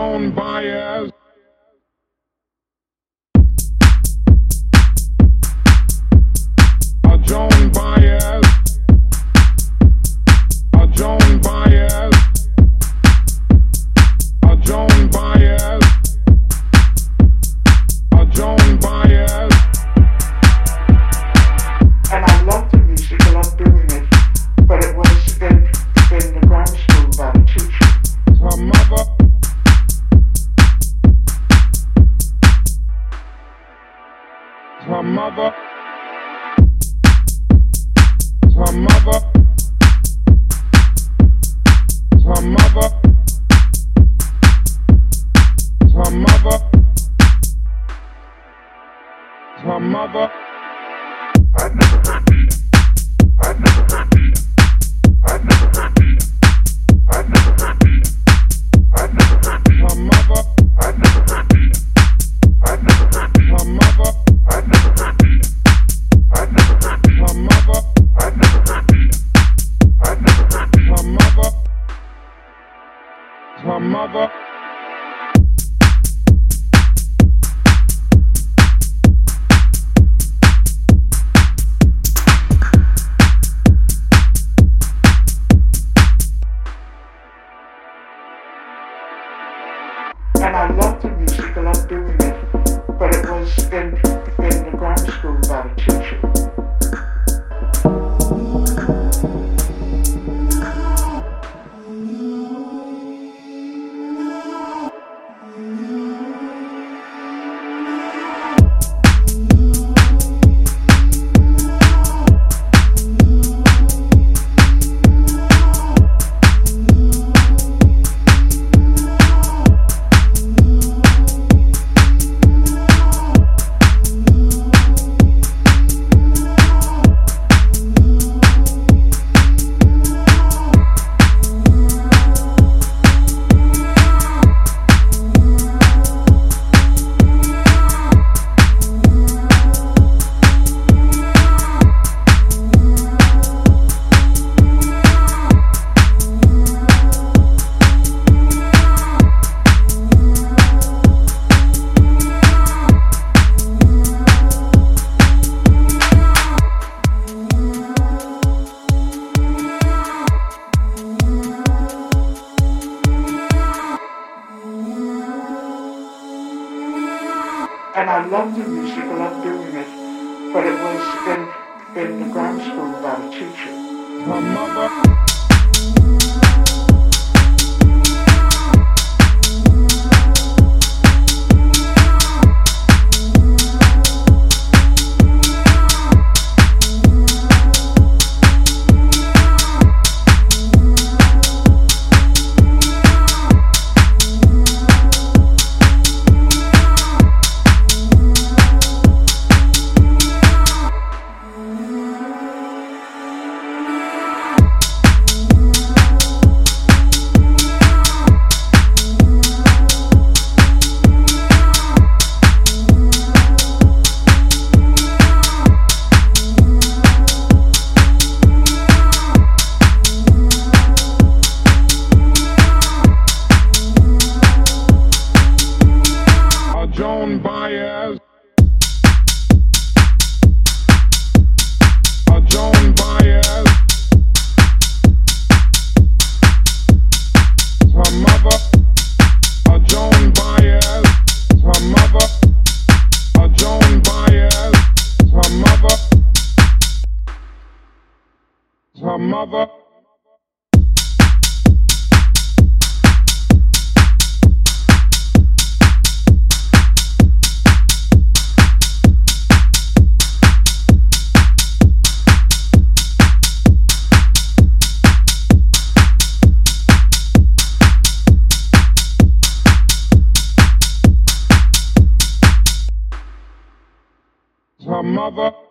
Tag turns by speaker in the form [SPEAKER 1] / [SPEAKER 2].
[SPEAKER 1] Joan Baez. her mother, her mother, her mother, her mother. I never heard me. I never heard. And
[SPEAKER 2] I loved the music, I love doing it, but it was in, in the grammar school about a I love the music, I love doing it, but it was in, in the grammar school by a teacher. My mother...
[SPEAKER 1] her mother. mother.